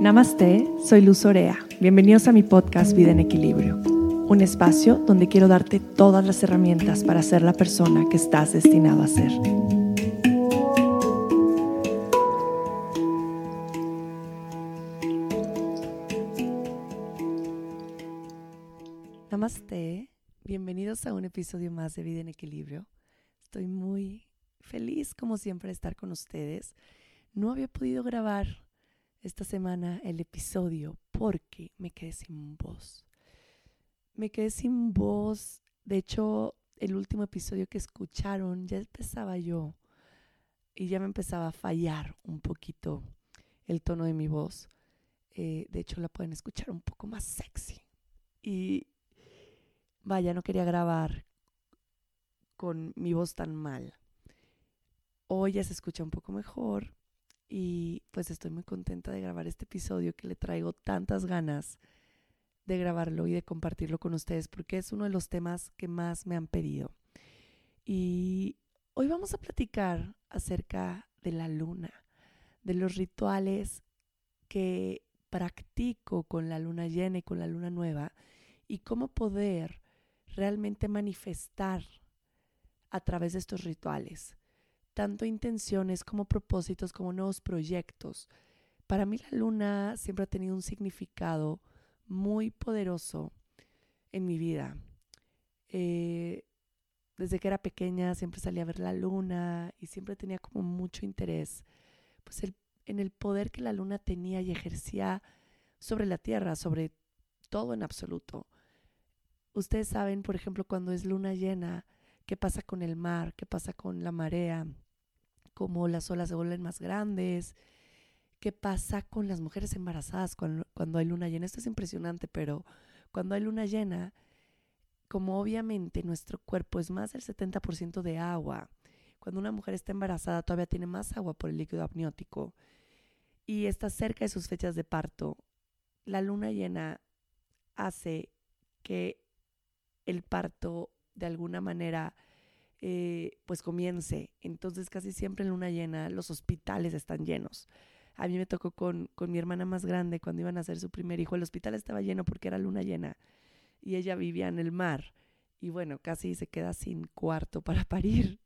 Namaste, soy Luz Orea. Bienvenidos a mi podcast Vida en Equilibrio, un espacio donde quiero darte todas las herramientas para ser la persona que estás destinado a ser. Namaste, bienvenidos a un episodio más de Vida en Equilibrio. Estoy muy feliz como siempre de estar con ustedes. No había podido grabar esta semana el episodio porque me quedé sin voz. Me quedé sin voz. De hecho, el último episodio que escucharon ya empezaba yo y ya me empezaba a fallar un poquito el tono de mi voz. Eh, de hecho, la pueden escuchar un poco más sexy. Y vaya, no quería grabar con mi voz tan mal. Hoy ya se escucha un poco mejor y pues estoy muy contenta de grabar este episodio que le traigo tantas ganas de grabarlo y de compartirlo con ustedes porque es uno de los temas que más me han pedido. Y hoy vamos a platicar acerca de la luna, de los rituales que practico con la luna llena y con la luna nueva y cómo poder realmente manifestar a través de estos rituales tanto intenciones como propósitos, como nuevos proyectos. Para mí la luna siempre ha tenido un significado muy poderoso en mi vida. Eh, desde que era pequeña siempre salía a ver la luna y siempre tenía como mucho interés pues en el poder que la luna tenía y ejercía sobre la tierra, sobre todo en absoluto. Ustedes saben, por ejemplo, cuando es luna llena, qué pasa con el mar, qué pasa con la marea, cómo las olas se vuelven más grandes, qué pasa con las mujeres embarazadas cuando, hay luna llena. Esto es impresionante, pero cuando hay luna llena, como obviamente nuestro cuerpo es más del 70% de agua, cuando una mujer está embarazada todavía tiene más agua por el líquido amniótico y está cerca de sus fechas de parto, la luna llena hace que el parto de alguna manera eh, pues comience. Entonces casi siempre en luna llena los hospitales están llenos. A mí me tocó con, con mi hermana más grande cuando iban a hacer su primer hijo. El hospital estaba lleno porque era luna llena y ella vivía en el mar. Y bueno, casi se queda sin cuarto para parir.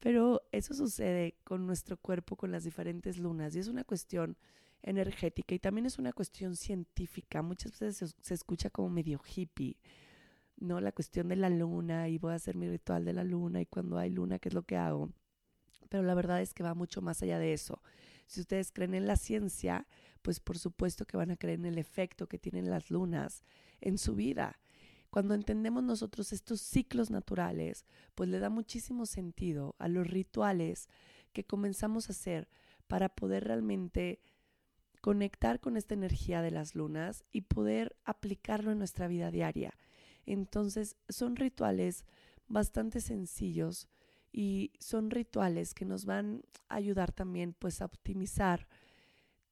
Pero eso sucede con nuestro cuerpo, con las diferentes lunas. Y es una cuestión energética y también es una cuestión científica. Muchas veces se, se escucha como medio hippie ¿no? La cuestión de la luna y voy a hacer mi ritual de la luna y cuando hay luna, ¿qué es lo que hago? Pero la verdad es que va mucho más allá de eso. Si ustedes creen en la ciencia, pues por supuesto que van a creer en el efecto que tienen las lunas en su vida. Cuando entendemos nosotros estos ciclos naturales, pues le da muchísimo sentido a los rituales que comenzamos a hacer para poder realmente conectar con esta energía de las lunas y poder aplicarlo en nuestra vida diaria. Entonces son rituales bastante sencillos y son rituales que nos van a ayudar también pues a optimizar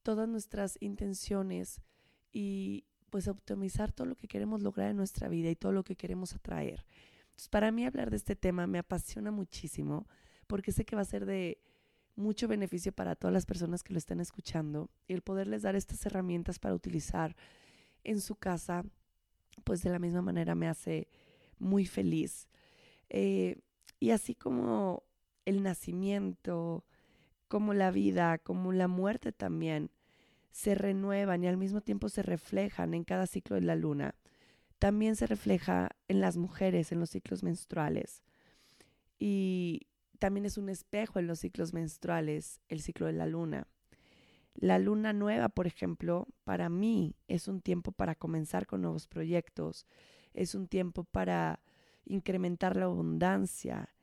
todas nuestras intenciones y pues a optimizar todo lo que queremos lograr en nuestra vida y todo lo que queremos atraer. Entonces, para mí hablar de este tema me apasiona muchísimo porque sé que va a ser de mucho beneficio para todas las personas que lo están escuchando y el poderles dar estas herramientas para utilizar en su casa pues de la misma manera me hace muy feliz. Eh, y así como el nacimiento, como la vida, como la muerte también, se renuevan y al mismo tiempo se reflejan en cada ciclo de la luna. También se refleja en las mujeres, en los ciclos menstruales. Y también es un espejo en los ciclos menstruales, el ciclo de la luna. La luna nueva, por ejemplo, para mí es un tiempo para comenzar con nuevos proyectos, es un tiempo para incrementar la abundancia.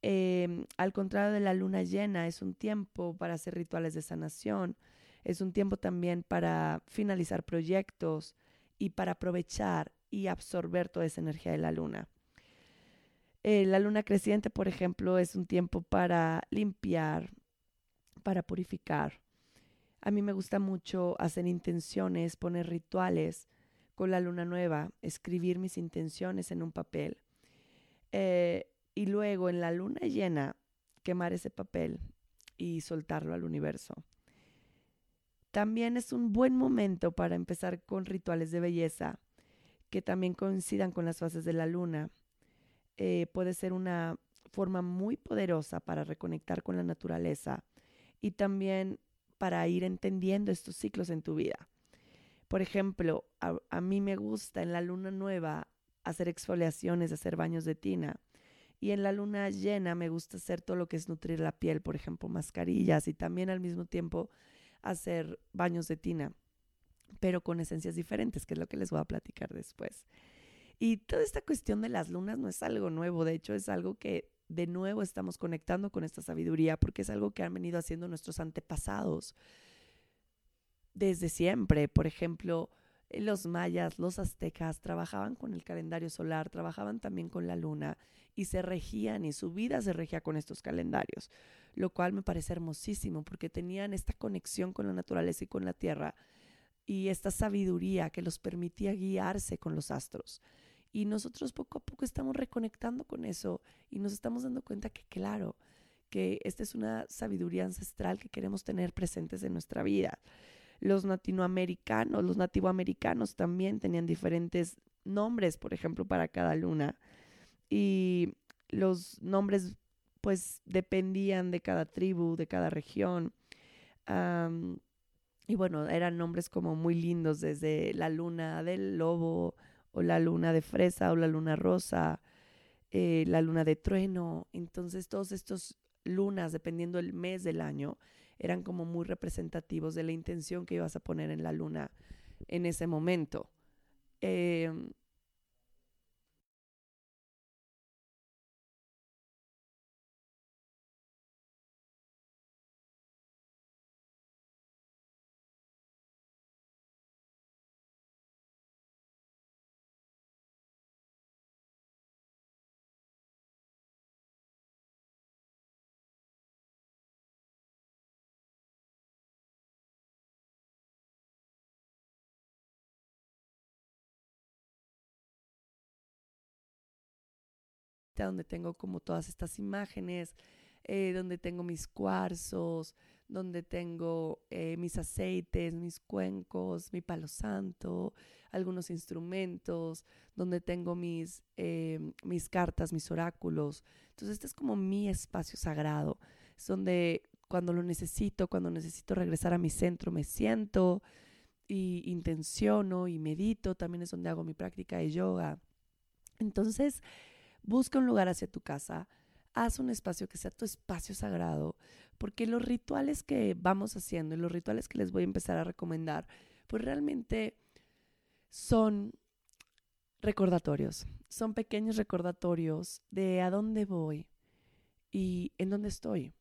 Em, al contrario de la luna llena, es un tiempo para hacer rituales de sanación, es un tiempo también para finalizar proyectos y para aprovechar y absorber toda esa energía de la luna. Eh, la luna creciente, por ejemplo, es un tiempo para limpiar, para purificar. A mí me gusta mucho hacer intenciones, poner rituales con la luna nueva, escribir mis intenciones en un papel. Eh, y luego en la luna llena, quemar ese papel y soltarlo al universo. También es un buen momento para empezar con rituales de belleza que también coincidan con las fases de la luna. Eh, puede ser una forma muy poderosa para reconectar con la naturaleza y también para ir entendiendo estos ciclos en tu vida. Por ejemplo, a, mí me gusta en la luna nueva hacer exfoliaciones, hacer baños de tina. Y en la luna llena me gusta hacer todo lo que es nutrir la piel, por ejemplo, mascarillas y también al mismo tiempo hacer baños de tina, pero con esencias diferentes, que es lo que les voy a platicar después. Y toda esta cuestión de las lunas no es algo nuevo, de hecho es algo que de nuevo estamos conectando con esta sabiduría porque es algo que han venido haciendo nuestros antepasados desde siempre. Por ejemplo, los mayas, los aztecas trabajaban con el calendario solar, trabajaban también con la luna y se regían y su vida se regía con estos calendarios, lo cual me parece hermosísimo porque tenían esta conexión con la naturaleza y con la tierra y esta sabiduría que los permitía guiarse con los astros. Y nosotros poco a poco estamos reconectando con eso y nos estamos dando cuenta que claro, que esta es una sabiduría ancestral que queremos tener presentes en nuestra vida. Los latinoamericanos, los nativoamericanos también tenían diferentes nombres, por ejemplo, para cada luna. Y los nombres pues dependían de cada tribu, de cada región. y bueno, eran nombres como muy lindos, desde la luna del lobo, o la luna de fresa, o la luna rosa, eh, la luna de trueno. Entonces, todos estos lunas, dependiendo del mes del año, eran como muy representativos de la intención que ibas a poner en la luna en ese momento. Donde tengo como todas estas imágenes, eh, donde tengo mis cuarzos, donde tengo eh, mis aceites, mis cuencos, mi palo santo, algunos instrumentos, donde tengo mis, eh, mis cartas, mis oráculos. Entonces este es como mi espacio sagrado, es donde cuando lo necesito, cuando necesito regresar a mi centro, me siento y intenciono y medito, también es donde hago mi práctica de yoga. Entonces, Busca un lugar hacia tu casa, haz un espacio que sea tu espacio sagrado, porque los rituales que vamos haciendo y los rituales que les voy a empezar a recomendar, pues realmente son recordatorios, son pequeños recordatorios de a dónde voy y en dónde estoy,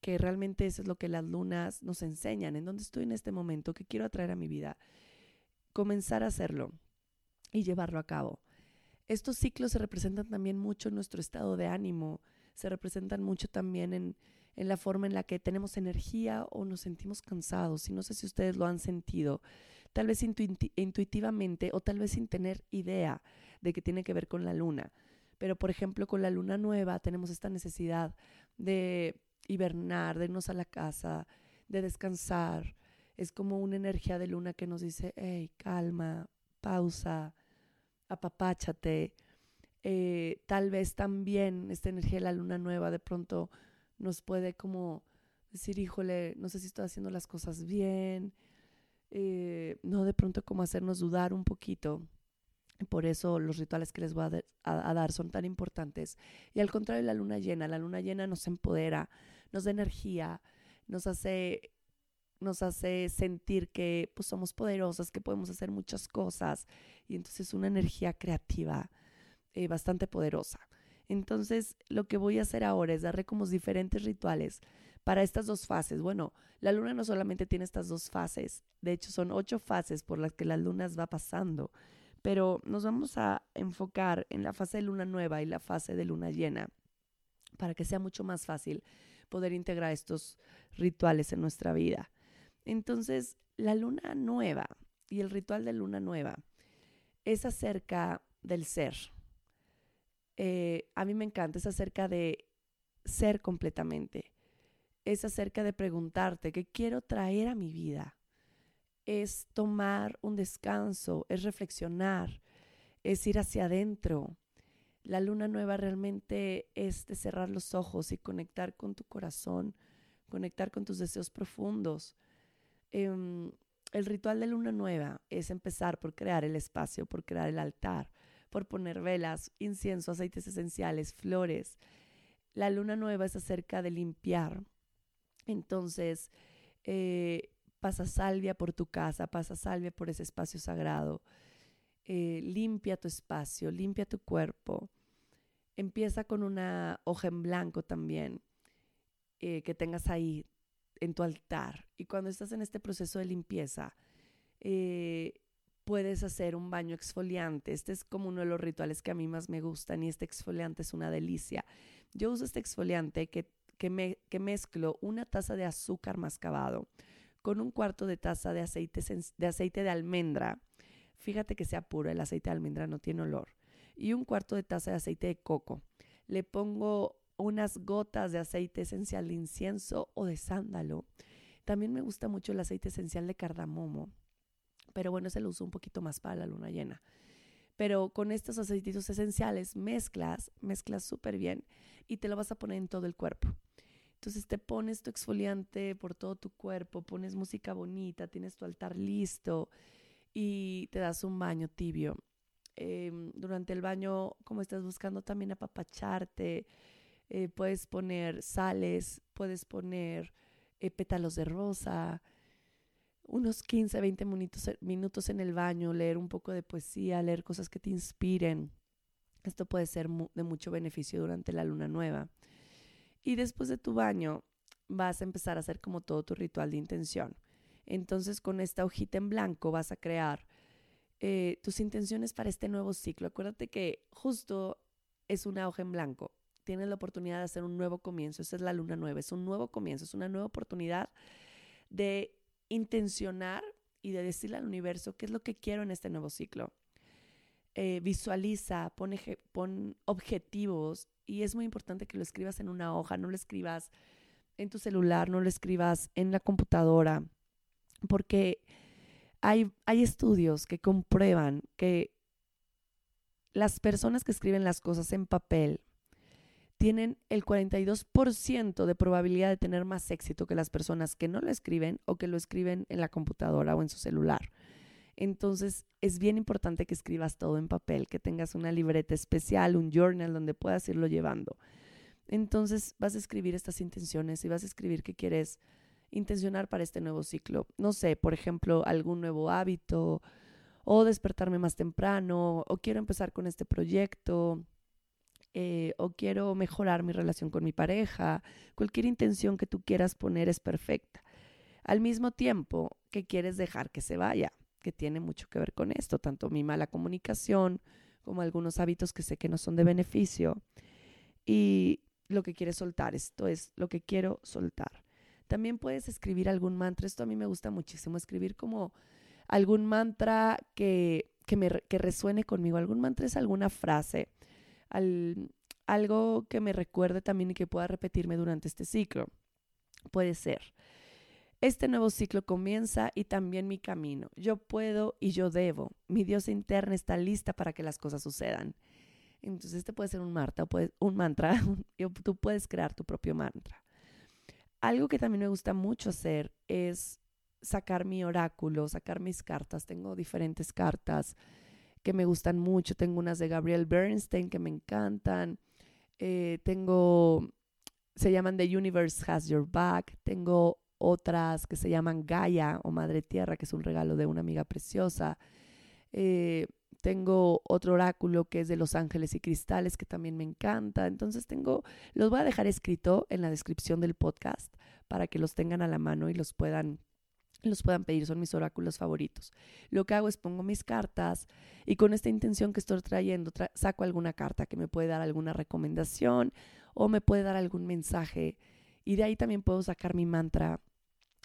que realmente eso es lo que las lunas nos enseñan, en dónde estoy en este momento, que quiero atraer a mi vida, comenzar a hacerlo y llevarlo a cabo. Estos ciclos se representan también mucho en nuestro estado de ánimo, se representan mucho también en, la forma en la que tenemos energía o nos sentimos cansados. Y no sé si ustedes lo han sentido, tal vez intuitivamente o tal vez sin tener idea de que tiene que ver con la luna. Pero por ejemplo, con la luna nueva tenemos esta necesidad de hibernar, de irnos a la casa, de descansar. Es como una energía de luna que nos dice, hey, calma, pausa, apapáchate. Eh, tal vez también esta energía de la luna nueva de pronto nos puede como decir, híjole, no sé si estoy haciendo las cosas bien, eh, no de pronto como hacernos dudar un poquito. Por eso los rituales que les voy a, a, dar son tan importantes. Y al contrario, la luna llena, la luna llena nos empodera, nos da energía, nos hace nos hace sentir que pues, somos poderosas, que podemos hacer muchas cosas y entonces una energía creativa eh, bastante poderosa. Entonces lo que voy a hacer ahora es darle como diferentes rituales para estas dos fases. Bueno, la luna no solamente tiene estas dos fases, de hecho son ocho fases por las que las lunas va pasando, pero nos vamos a enfocar en la fase de luna nueva y la fase de luna llena para que sea mucho más fácil poder integrar estos rituales en nuestra vida. Entonces, la luna nueva y el ritual de luna nueva es acerca del ser. Eh, a mí me encanta, es acerca de ser completamente. Es acerca de preguntarte qué quiero traer a mi vida, es tomar un descanso, es reflexionar, es ir hacia adentro. La luna nueva realmente es de cerrar los ojos y conectar con tu corazón, conectar con tus deseos profundos. Em, el ritual de luna nueva es empezar por crear el espacio, por crear el altar, por poner velas, incienso, aceites esenciales, flores. La luna nueva es acerca de limpiar. Entonces, eh, pasa salvia por tu casa, pasa salvia por ese espacio sagrado. Eh, limpia tu espacio, limpia tu cuerpo. Empieza con una hoja en blanco también eh, que tengas ahí en tu altar. Y cuando estás en este proceso de limpieza, eh, puedes hacer un baño exfoliante. Este es como uno de los rituales que a mí más me gustan y este exfoliante es una delicia. Yo uso este exfoliante que, que, me, que mezclo una taza de azúcar mascabado con un cuarto de taza de aceite de, aceite de almendra Fíjate que sea puro, el aceite de almendra no tiene olor. Y un cuarto de taza de aceite de coco. Le pongo unas gotas de aceite esencial de incienso o de sándalo. También me gusta mucho el aceite esencial de cardamomo, pero bueno, se lo uso un poquito más para la luna llena. Pero con estos aceititos esenciales mezclas, mezclas súper bien y te lo vas a poner en todo el cuerpo. Entonces te pones tu exfoliante por todo tu cuerpo, pones música bonita, tienes tu altar listo, y te das un baño tibio. Em, durante el baño, como estás buscando también apapacharte, eh, puedes poner sales, puedes poner eh, pétalos de rosa, unos 15, 20 minutos, minutos en el baño, leer un poco de poesía, leer cosas que te inspiren. Esto puede ser de mucho beneficio durante la luna nueva. Y después de tu baño, vas a empezar a hacer como todo tu ritual de intención. Entonces con esta hojita en blanco vas a crear eh, tus intenciones para este nuevo ciclo. Acuérdate que justo es una hoja en blanco. Tienes la oportunidad de hacer un nuevo comienzo. Esa es la luna nueva. Es un nuevo comienzo. Es una nueva oportunidad de intencionar y de decirle al universo qué es lo que quiero en este nuevo ciclo. Eh, visualiza, pon, pon objetivos y es muy importante que lo escribas en una hoja, no lo escribas en tu celular, no lo escribas en la computadora porque hay, hay estudios que comprueban que las personas que escriben las cosas en papel tienen el 42% de probabilidad de tener más éxito que las personas que no lo escriben o que lo escriben en la computadora o en su celular. Entonces es bien importante que escribas todo en papel, que tengas una libreta especial, un journal donde puedas irlo llevando. Entonces vas a escribir estas intenciones y vas a escribir que quieres intencionar para este nuevo ciclo. No sé, por ejemplo, algún nuevo hábito o despertarme más temprano o quiero empezar con este proyecto. Eh, o quiero mejorar mi relación con mi pareja, cualquier intención que tú quieras poner es perfecta. Al mismo tiempo que quieres dejar que se vaya, que tiene mucho que ver con esto, tanto mi mala comunicación como algunos hábitos que sé que no son de beneficio. Y lo que quieres soltar, esto es lo que quiero soltar. También puedes escribir algún mantra. Esto a mí me gusta muchísimo, escribir como algún mantra que, me, resuene conmigo. Algún mantra es alguna frase, algo que me recuerde también y que pueda repetirme durante este ciclo. Puede ser. Este nuevo ciclo comienza y también mi camino. Yo puedo y yo debo. Mi Dios interna está lista para que las cosas sucedan. Entonces, este puede ser un, mantra, un mantra. Tú puedes crear tu propio mantra. Algo que también me gusta mucho hacer es sacar mi oráculo, sacar mis cartas. Tengo diferentes cartas que me gustan mucho. Tengo unas de Gabriel Bernstein que me encantan. Eh, tengo, se llaman The Universe Has Your Back. Tengo otras que se llaman Gaia o Madre Tierra, que es un regalo de una amiga preciosa. Eh, tengo otro oráculo que es de los ángeles y cristales que también me encanta. Entonces tengo, los voy a dejar escrito en la descripción del podcast para que los tengan a la mano y los puedan los puedan pedir, son mis oráculos favoritos. Lo que hago es pongo mis cartas y con esta intención que estoy trayendo, saco alguna carta que me puede dar alguna recomendación o me puede dar algún mensaje y de ahí también puedo sacar mi mantra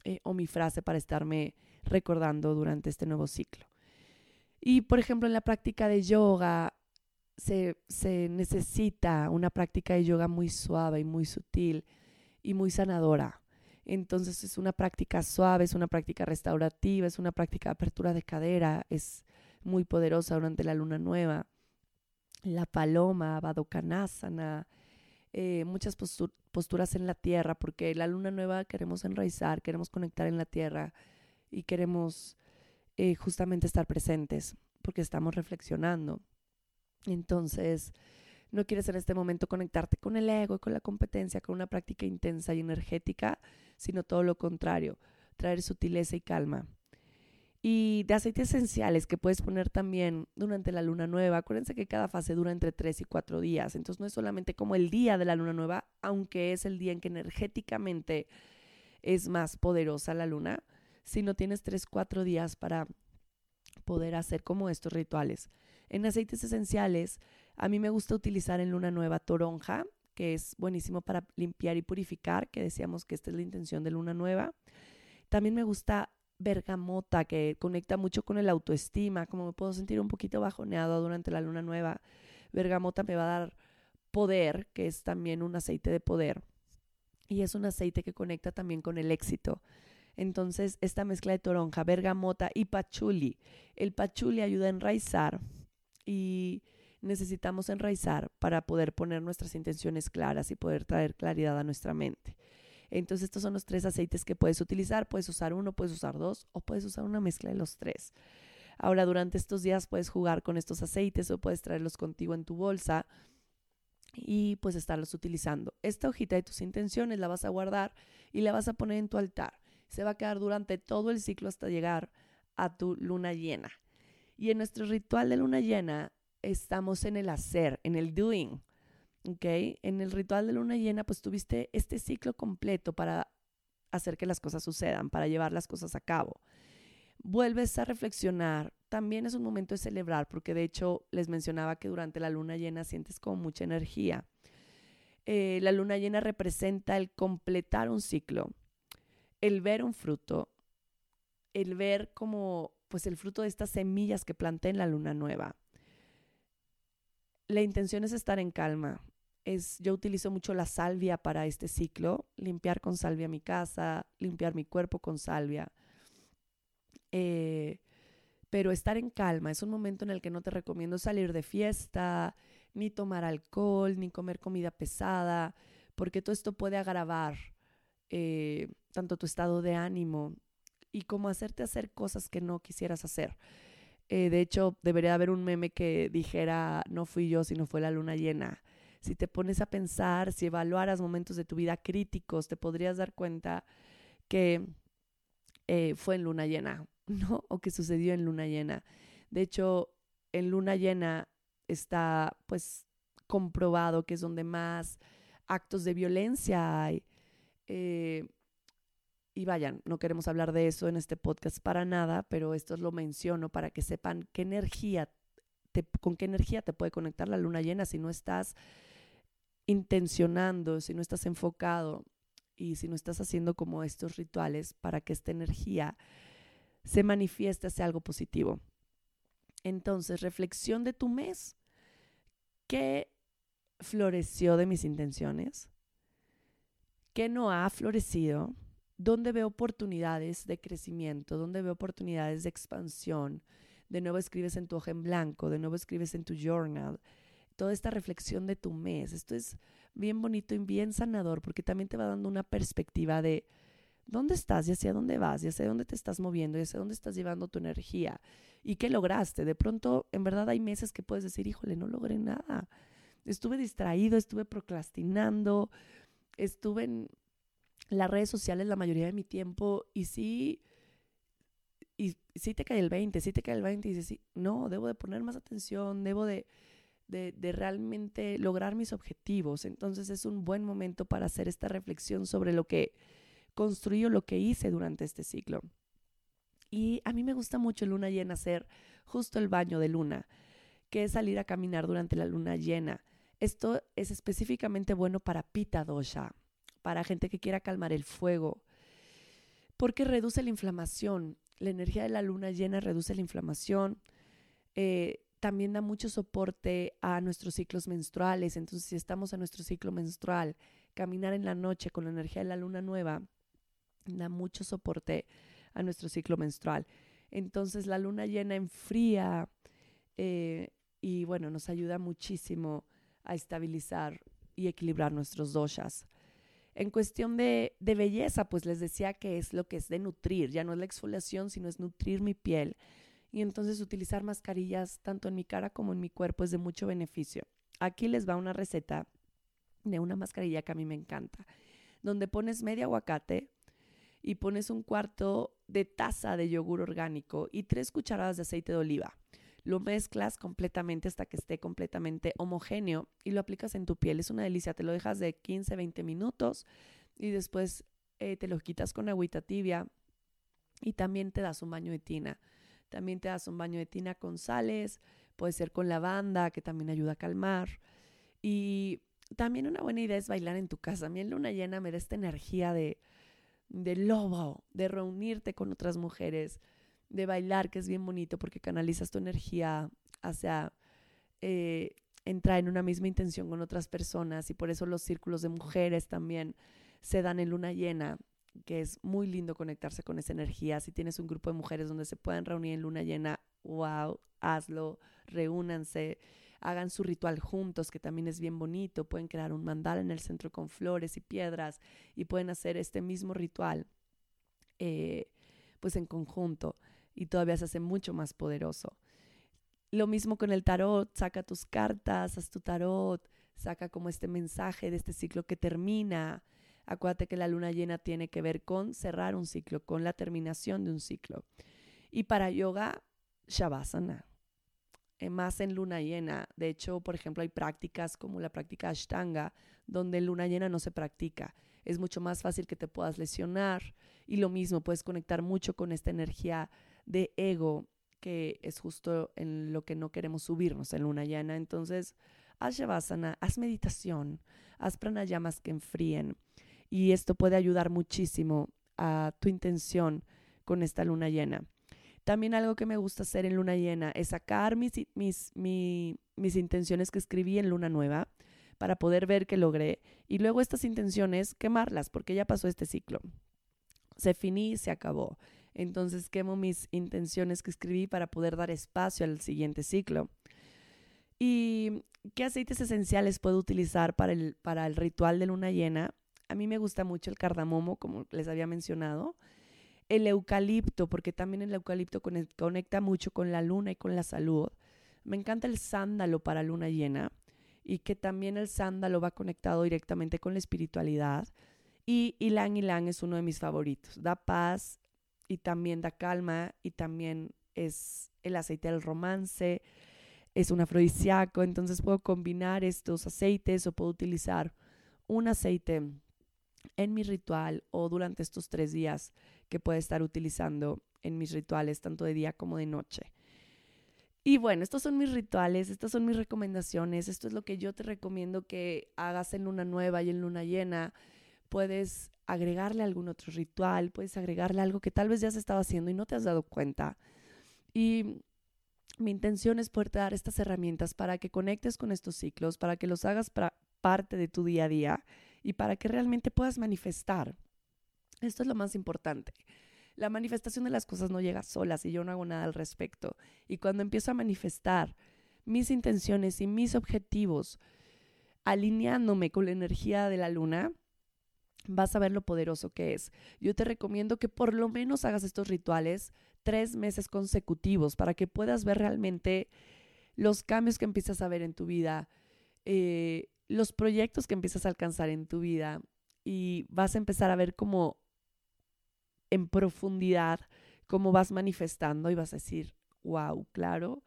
eh, o mi frase para estarme recordando durante este nuevo ciclo. Y, por ejemplo, en la práctica de yoga se, necesita una práctica de yoga muy suave y muy sutil y muy sanadora. Entonces es una práctica suave, es una práctica restaurativa, es una práctica de apertura de cadera, es muy poderosa durante la luna nueva. La paloma, Badokanasana, eh, muchas posturas en la tierra, porque la luna nueva queremos enraizar, queremos conectar en la tierra y queremos eh, justamente estar presentes, porque estamos reflexionando. Entonces, no quieres en este momento conectarte con el ego y con la competencia, con una práctica intensa y energética, sino todo lo contrario, traer sutileza y calma. Y de aceites esenciales que puedes poner también durante la luna nueva. Acuérdense que cada fase dura entre 3 y 4 días. Entonces no es solamente como el día de la luna nueva, aunque es el día en que energéticamente es más poderosa la luna, sino tienes 3, 4 días para poder hacer como estos rituales. En aceites esenciales, a mí me gusta utilizar en luna nueva toronja, que es buenísimo para limpiar y purificar, que decíamos que esta es la intención de luna nueva. También me gusta bergamota, que conecta mucho con el autoestima, como me puedo sentir un poquito bajoneado durante la luna nueva. Bergamota me va a dar poder, que es también un aceite de poder. Y es un aceite que conecta también con el éxito. Entonces, esta mezcla de toronja, bergamota y pachuli. El pachuli ayuda a enraizar y necesitamos enraizar para poder poner nuestras intenciones claras y poder traer claridad a nuestra mente. Entonces estos son los tres aceites que puedes utilizar. Puedes usar uno, puedes usar dos o puedes usar una mezcla de los tres. Ahora durante estos días puedes jugar con estos aceites o puedes traerlos contigo en tu bolsa y pues estarlos utilizando. Esta hojita de tus intenciones la vas a guardar y la vas a poner en tu altar. Se va a quedar durante todo el ciclo hasta llegar a tu luna llena. Y en nuestro ritual de luna llena estamos en el hacer, en el doing. ¿ok? En el ritual de luna llena, pues tuviste este ciclo completo para hacer que las cosas sucedan, para llevar las cosas a cabo. Vuelves a reflexionar. También es un momento de celebrar, porque de hecho les mencionaba que durante la luna llena sientes como mucha energía. Eh, la luna llena representa el completar un ciclo, el ver un fruto, el ver como pues el fruto de estas semillas que planté en la luna nueva. La intención es estar en calma, es, yo utilizo mucho la salvia para este ciclo, limpiar con salvia mi casa, limpiar mi cuerpo con salvia. Eh, pero estar en calma es un momento en el que no te recomiendo salir de fiesta, ni tomar alcohol, ni comer comida pesada, porque todo esto puede agravar eh, tanto tu estado de ánimo y como hacerte hacer cosas que no quisieras hacer. Eh, de hecho, debería haber un meme que dijera, no fui yo, sino fue la luna llena si te pones a pensar, si evaluaras momentos de tu vida críticos, te podrías dar cuenta que eh, fue en luna llena, ¿no? O que sucedió en luna llena. De hecho, en luna llena está pues comprobado que es donde más actos de violencia hay. Eh, y vayan, no queremos hablar de eso en este podcast para nada, pero esto lo menciono para que sepan qué energía, con qué energía te puede conectar la luna llena si no estás intencionando, si no estás enfocado y si no estás haciendo como estos rituales para que esta energía se manifieste hacia algo positivo. Entonces, reflexión de tu mes. ¿Qué floreció de mis intenciones? ¿Qué no ha florecido? ¿Dónde veo oportunidades de crecimiento? ¿Dónde veo oportunidades de expansión? De nuevo escribes en tu hoja en blanco, de nuevo escribes en tu journal toda esta reflexión de tu mes. Esto es bien bonito y bien sanador porque también te va dando una perspectiva de dónde estás y hacia dónde vas y hacia dónde te estás moviendo y hacia dónde estás llevando tu energía y qué lograste. De pronto, en verdad hay meses que puedes decir, híjole, no logré nada. Estuve distraído, estuve procrastinando, estuve en las redes sociales la mayoría de mi tiempo y sí, y te cae el 20, sí te cae el 20 y dices, sí, no, debo de poner más atención, debo de de, realmente lograr mis objetivos. Entonces es un buen momento para hacer esta reflexión sobre lo que construí o lo que hice durante este ciclo. Y a mí me gusta mucho luna llena hacer justo el baño de luna, que es salir a caminar durante la luna llena. Esto es específicamente bueno para pita dosha, para gente que quiera calmar el fuego, porque reduce la inflamación. La energía de la luna llena reduce la inflamación. Eh, también da mucho soporte a nuestros ciclos menstruales. Entonces, si estamos en nuestro ciclo menstrual, caminar en la noche con la energía de la luna nueva da mucho soporte a nuestro ciclo menstrual. Entonces la luna llena enfría eh, y bueno, nos ayuda muchísimo a estabilizar y equilibrar nuestros doshas. En cuestión de, belleza, pues les decía que es lo que es de nutrir, ya no es la exfoliación, sino es nutrir mi piel. Y entonces utilizar mascarillas tanto en mi cara como en mi cuerpo es de mucho beneficio. Aquí les va una receta de una mascarilla que a mí me encanta, donde pones medio aguacate y pones un cuarto de taza de yogur orgánico y tres cucharadas de aceite de oliva. Lo mezclas completamente hasta que esté completamente homogéneo y lo aplicas en tu piel. Es una delicia. Te lo dejas de 15, 20 minutos y después eh, te lo quitas con agüita tibia y también te das un baño de tina. También te das un baño de tina con sales, puede ser con lavanda, que también ayuda a calmar. Y también una buena idea es bailar en tu casa. A mí en luna llena me da esta energía de, de lobo, de reunirte con otras mujeres, de bailar, que es bien bonito porque canalizas tu energía hacia eh, entrar en una misma intención con otras personas y por eso los círculos de mujeres también se dan en luna llena, que es muy lindo conectarse con esa energía. Si tienes un grupo de mujeres donde se puedan reunir en luna llena, wow, hazlo, reúnanse, hagan su ritual juntos, que también es bien bonito, pueden crear un mandala en el centro con flores y piedras y pueden hacer este mismo ritual eh, pues en conjunto y todavía se hace mucho más poderoso. Lo mismo con el tarot, saca tus cartas, haz tu tarot, saca como este mensaje de este ciclo que termina. Acuérdate que la luna llena tiene que ver con cerrar un ciclo, con la terminación de un ciclo. Y para yoga, Shavasana. Eh, más en luna llena. De hecho, por ejemplo, hay prácticas como la práctica Ashtanga, donde en luna llena no se practica. Es mucho más fácil que te puedas lesionar. Y lo mismo, puedes conectar mucho con esta energía de ego, que es justo en lo que no queremos subirnos en luna llena. Entonces, haz shavasana, haz meditación, haz pranayamas que enfríen. Y esto puede ayudar muchísimo a tu intención con esta luna llena. También algo que me gusta hacer en luna llena es sacar mis, mis, mis intenciones que escribí en luna nueva para poder ver que logré y luego estas intenciones quemarlas porque ya pasó este ciclo. Se finí, se acabó. Entonces quemo mis intenciones que escribí para poder dar espacio al siguiente ciclo. ¿Y qué aceites esenciales puedo utilizar para el, para el ritual de luna llena? A mí me gusta mucho el cardamomo, como les había mencionado. El eucalipto, porque también el eucalipto conecta mucho con la luna y con la salud. Me encanta el sándalo para luna llena y que también el sándalo va conectado directamente con la espiritualidad. Y ylang ylang es uno de mis favoritos. Da paz, y también da calma y también es el aceite del romance, es un afrodisíaco, entonces puedo combinar estos aceites o puedo utilizar un aceite en mi ritual o durante estos tres días que puedo estar utilizando en mis rituales, tanto de día como de noche. Y bueno, estos son mis rituales, estas son mis recomendaciones, esto es lo que yo te recomiendo que hagas en luna nueva y en luna llena. Puedes agregarle algún otro ritual, puedes agregarle algo que tal vez ya se estaba haciendo y no te has dado cuenta. Y mi intención es poder dar estas herramientas para que conectes con estos ciclos, para que los hagas parte de tu día a día y para que realmente puedas manifestar. Esto es lo más importante. La manifestación de las cosas no llega sola si yo no hago nada al respecto. Y cuando empiezo a manifestar mis intenciones y mis objetivos, alineándome con la energía de la luna, vas a ver lo poderoso que es. Yo te recomiendo que por lo menos hagas estos rituales tres meses consecutivos para que puedas ver realmente los cambios que empiezas a ver en tu vida, eh, los proyectos que empiezas a alcanzar en tu vida y vas a empezar a ver cómo en profundidad cómo vas manifestando y vas a decir, wow, claro,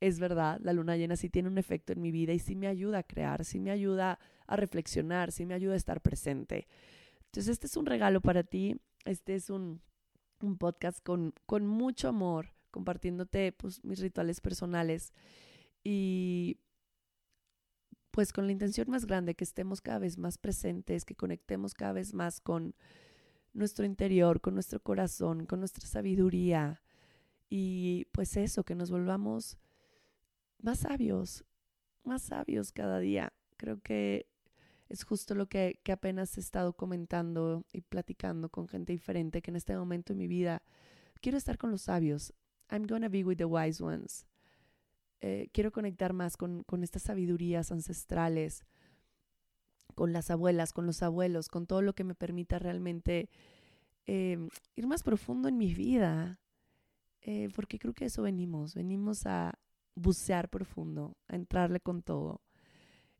es verdad, la luna llena sí tiene un efecto en mi vida y sí me ayuda a crear, sí me ayuda a reflexionar, sí me ayuda a estar presente. Entonces, este es un regalo para ti, este es un, podcast con, con mucho amor, compartiéndote pues, mis rituales personales y pues con la intención más grande, que estemos cada vez más presentes, que conectemos cada vez más con nuestro interior, con nuestro corazón, con nuestra sabiduría y pues eso, que nos volvamos más sabios, más sabios cada día. Creo que es justo lo que, que apenas he estado comentando y platicando con gente diferente, que en este momento en mi vida quiero estar con los sabios. I'm gonna be with the wise ones. Eh, quiero conectar más con, con estas sabidurías ancestrales, con las abuelas, con los abuelos, con todo lo que me permita realmente eh, ir más profundo en mi vida, eh, porque creo que eso venimos, venimos a bucear profundo, a entrarle con todo.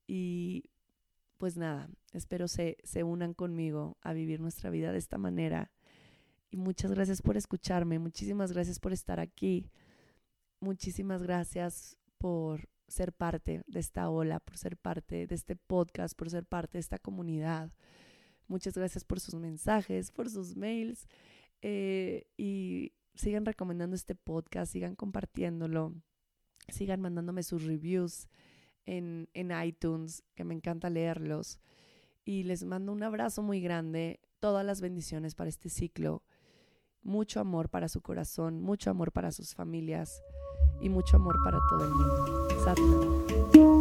Y pues nada, espero se, se unan conmigo a vivir nuestra vida de esta manera. Y muchas gracias por escucharme, muchísimas gracias por estar aquí, muchísimas gracias por ser parte de esta ola, por ser parte de este podcast, por ser parte de esta comunidad. Muchas gracias por sus mensajes, por sus mails. Eh, y sigan recomendando este podcast, sigan compartiéndolo, sigan mandándome sus reviews en, en iTunes, que me encanta leerlos. Y les mando un abrazo muy grande, todas las bendiciones para este ciclo, mucho amor para su corazón, mucho amor para sus familias y mucho amor para todo el mundo.